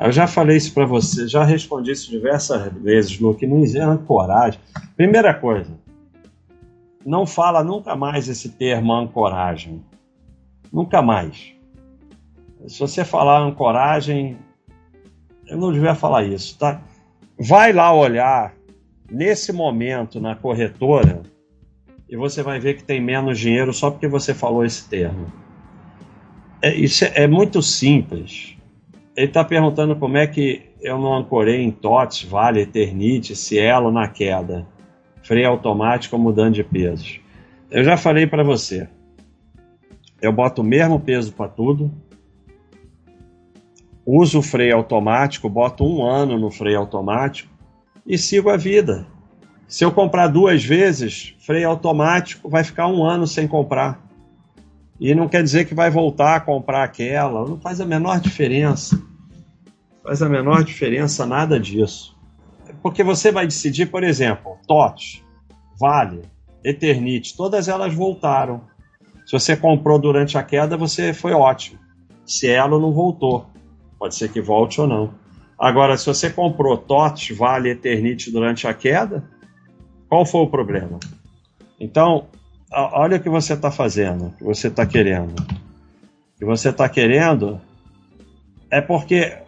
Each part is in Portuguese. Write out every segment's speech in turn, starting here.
Eu já falei isso para você, já respondi isso diversas vezes, Luke, não existe coragem. Primeira coisa, não fala nunca mais esse termo ancoragem. Nunca mais. Se você falar ancoragem, eu não devia falar isso, tá? Vai lá olhar nesse momento na corretora e você vai ver que tem menos dinheiro só porque você falou esse termo. É, isso é, é muito simples. Ele está perguntando como é que eu não ancorei em TOTS, Vale, Eternite, Cielo na queda, freio automático mudando de pesos. Eu já falei para você. Eu boto o mesmo peso para tudo, uso o freio automático, boto um ano no freio automático e sigo a vida. Se eu comprar duas vezes, freio automático vai ficar um ano sem comprar. E não quer dizer que vai voltar a comprar aquela, não faz a menor diferença. Faz a menor diferença nada disso. Porque você vai decidir, por exemplo, TOT, Vale, Eternite, todas elas voltaram. Se você comprou durante a queda, você foi ótimo. Cielo não voltou. Pode ser que volte ou não. Agora, se você comprou TOTS, Vale, Eternite durante a queda, qual foi o problema? Então, olha o que você está fazendo, o que você está querendo. O que você está querendo é porque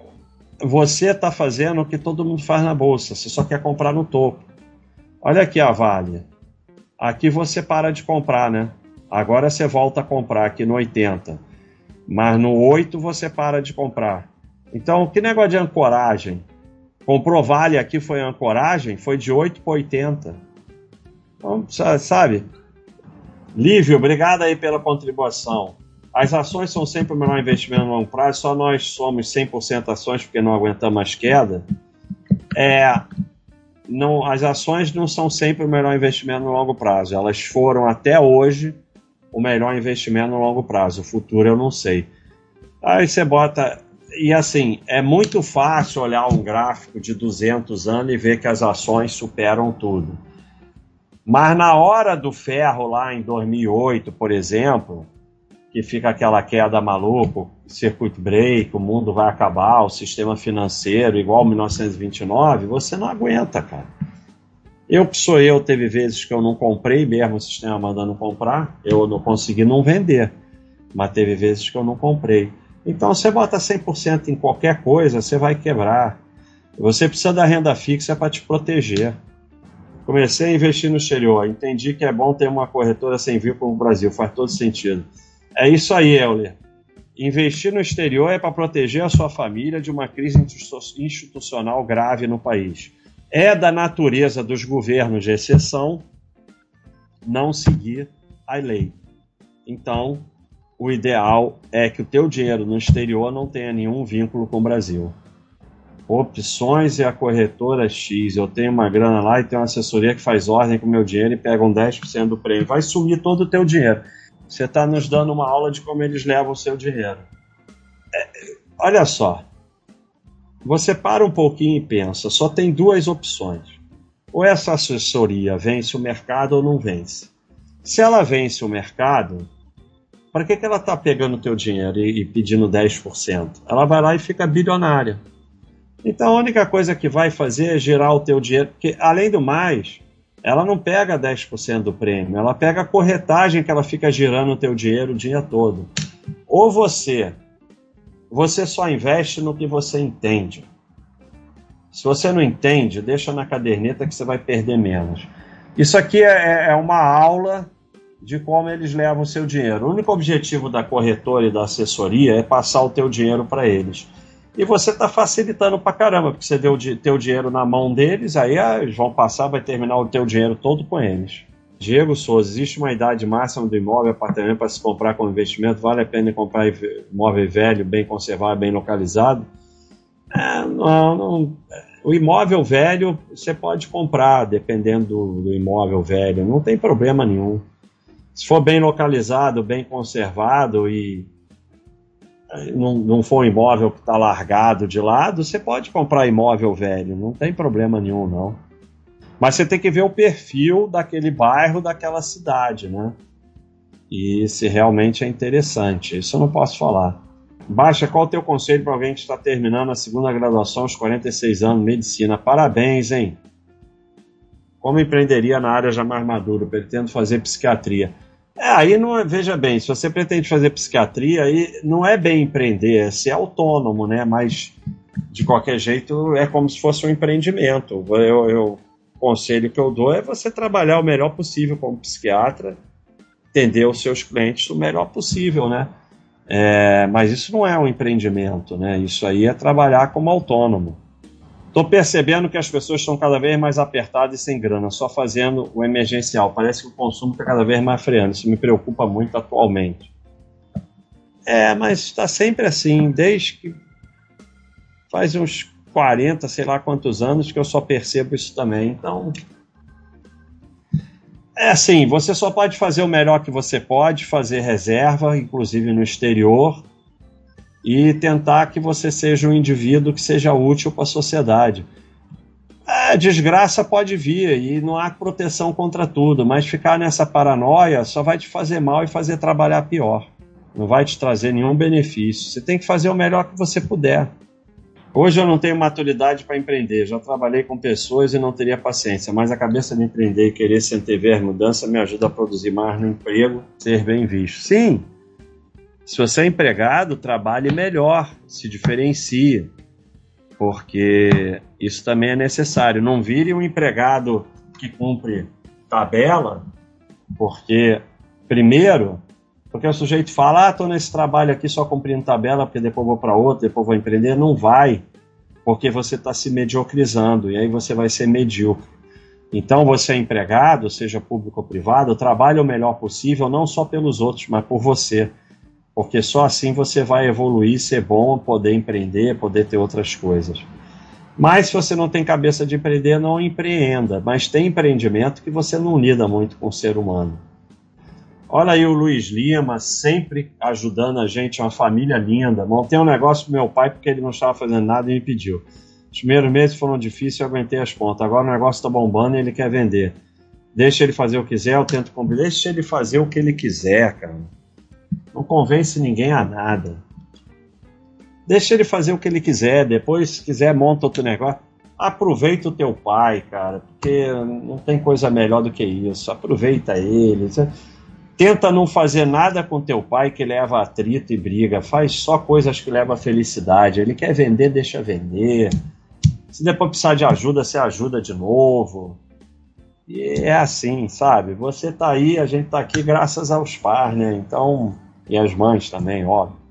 você está fazendo o que todo mundo faz na bolsa, você só quer comprar no topo. Olha aqui a Vale. Aqui você para de comprar, né? Agora você volta a comprar aqui no 80. Mas no 8 você para de comprar. Então, que negócio de ancoragem? Comprou Vale aqui foi ancoragem, foi de 8 para 80. Então, sabe? Lívio, obrigado aí pela contribuição. As ações são sempre o melhor investimento no longo prazo, só nós somos 100% ações porque não aguentamos mais queda. É, não, as ações não são sempre o melhor investimento no longo prazo. Elas foram até hoje o melhor investimento no longo prazo. O futuro eu não sei. Aí você bota e assim, é muito fácil olhar um gráfico de 200 anos e ver que as ações superam tudo. Mas na hora do ferro, lá em 2008, por exemplo, que fica aquela queda maluca, circuit break, o mundo vai acabar, o sistema financeiro, igual 1929, você não aguenta, cara. Eu que sou eu, teve vezes que eu não comprei mesmo o sistema mandando comprar, eu não consegui não vender, mas teve vezes que eu não comprei. Então você bota 100% em qualquer coisa, você vai quebrar. Você precisa da renda fixa para te proteger. Comecei a investir no exterior, entendi que é bom ter uma corretora sem vir como o Brasil, faz todo sentido. É isso aí, Euler. Investir no exterior é para proteger a sua família de uma crise institucional grave no país. É da natureza dos governos de exceção não seguir a lei. Então, o ideal é que o teu dinheiro no exterior não tenha nenhum vínculo com o Brasil. Opções e a corretora X. Eu tenho uma grana lá e tenho uma assessoria que faz ordem com o meu dinheiro e pegam 10% do prêmio. Vai sumir todo o teu dinheiro. Você está nos dando uma aula de como eles levam o seu dinheiro. É, olha só. Você para um pouquinho e pensa. Só tem duas opções. Ou essa assessoria vence o mercado ou não vence. Se ela vence o mercado, para que, que ela está pegando o teu dinheiro e, e pedindo 10%? Ela vai lá e fica bilionária. Então a única coisa que vai fazer é girar o teu dinheiro, porque além do mais, ela não pega 10% do prêmio, ela pega a corretagem que ela fica girando o teu dinheiro o dia todo. Ou você, você só investe no que você entende. Se você não entende, deixa na caderneta que você vai perder menos. Isso aqui é, é, é uma aula de como eles levam o seu dinheiro. O único objetivo da corretora e da assessoria é passar o teu dinheiro para eles. E você está facilitando para caramba, porque você deu o teu dinheiro na mão deles, aí ah, eles vão passar, vai terminar o teu dinheiro todo com eles. Diego Souza, existe uma idade máxima do imóvel, apartamento para se comprar como investimento? Vale a pena comprar imóvel velho, bem conservado, bem localizado? É, não, não, o imóvel velho você pode comprar, dependendo do, do imóvel velho, não tem problema nenhum se for bem localizado, bem conservado e não, for um imóvel que está largado de lado, você pode comprar imóvel velho, não tem problema nenhum, não. Mas você tem que ver o perfil daquele bairro, daquela cidade, né? E se realmente é interessante. Isso eu não posso falar. Baixa, qual o teu conselho para alguém que está terminando a segunda graduação aos 46 anos, medicina? Parabéns, hein? Como empreenderia na área já mais madura? Pretendo fazer psiquiatria. É, aí não é, veja bem, se você pretende fazer psiquiatria, aí não é bem empreender, é ser autônomo, né? Mas de qualquer jeito é como se fosse um empreendimento. Eu, eu o conselho que eu dou é você trabalhar o melhor possível como psiquiatra, atender os seus clientes o melhor possível, né? É, mas isso não é um empreendimento, né? Isso aí é trabalhar como autônomo. Estou percebendo que as pessoas estão cada vez mais apertadas e sem grana, só fazendo o emergencial. Parece que o consumo está cada vez mais freando. Isso me preocupa muito atualmente. É, mas está sempre assim, desde que faz uns 40, sei lá quantos anos que eu só percebo isso também. Então, é assim, você só pode fazer o melhor que você pode, fazer reserva, inclusive no exterior, e tentar que você seja um indivíduo que seja útil para a sociedade. A desgraça pode vir e não há proteção contra tudo, mas ficar nessa paranoia só vai te fazer mal e fazer trabalhar pior. Não vai te trazer nenhum benefício. Você tem que fazer o melhor que você puder. Hoje eu não tenho maturidade para empreender, já trabalhei com pessoas e não teria paciência, mas a cabeça de empreender e querer se antever mudança me ajuda a produzir mais no emprego, ser bem visto. Sim, se você é empregado, trabalhe melhor, se diferencie, porque isso também é necessário. Não vire um empregado que cumpre tabela, porque, primeiro, porque o sujeito fala, ah, estou nesse trabalho aqui só cumprindo tabela, porque depois vou para outro, depois vou empreender. Não vai, porque você está se mediocrizando, e aí você vai ser medíocre. Então, você é empregado, seja público ou privado, trabalhe o melhor possível, não só pelos outros, mas por você porque só assim você vai evoluir, ser bom, poder empreender, poder ter outras coisas. Mas se você não tem cabeça de empreender, não empreenda. Mas tem empreendimento que você não lida muito com o ser humano. Olha aí o Luiz Lima, sempre ajudando a gente, uma família linda. Montei um negócio pro meu pai porque ele não estava fazendo nada e me pediu. Os primeiros meses foram difíceis, eu aguentei as pontas. Agora o negócio está bombando e ele quer vender. Deixa ele fazer o que quiser, eu tento combinar. Deixa ele fazer o que ele quiser, cara. Não convence ninguém a nada. Deixa ele fazer o que ele quiser, depois, se quiser, monta outro negócio. Aproveita o teu pai, cara, porque não tem coisa melhor do que isso. Aproveita ele. Tenta não fazer nada com teu pai que leva atrito e briga. Faz só coisas que levam felicidade. Ele quer vender, deixa vender. Se depois precisar de ajuda, você ajuda de novo. E é assim, sabe? Você tá aí, a gente tá aqui graças aos pais, né? Então, e as mães também, óbvio.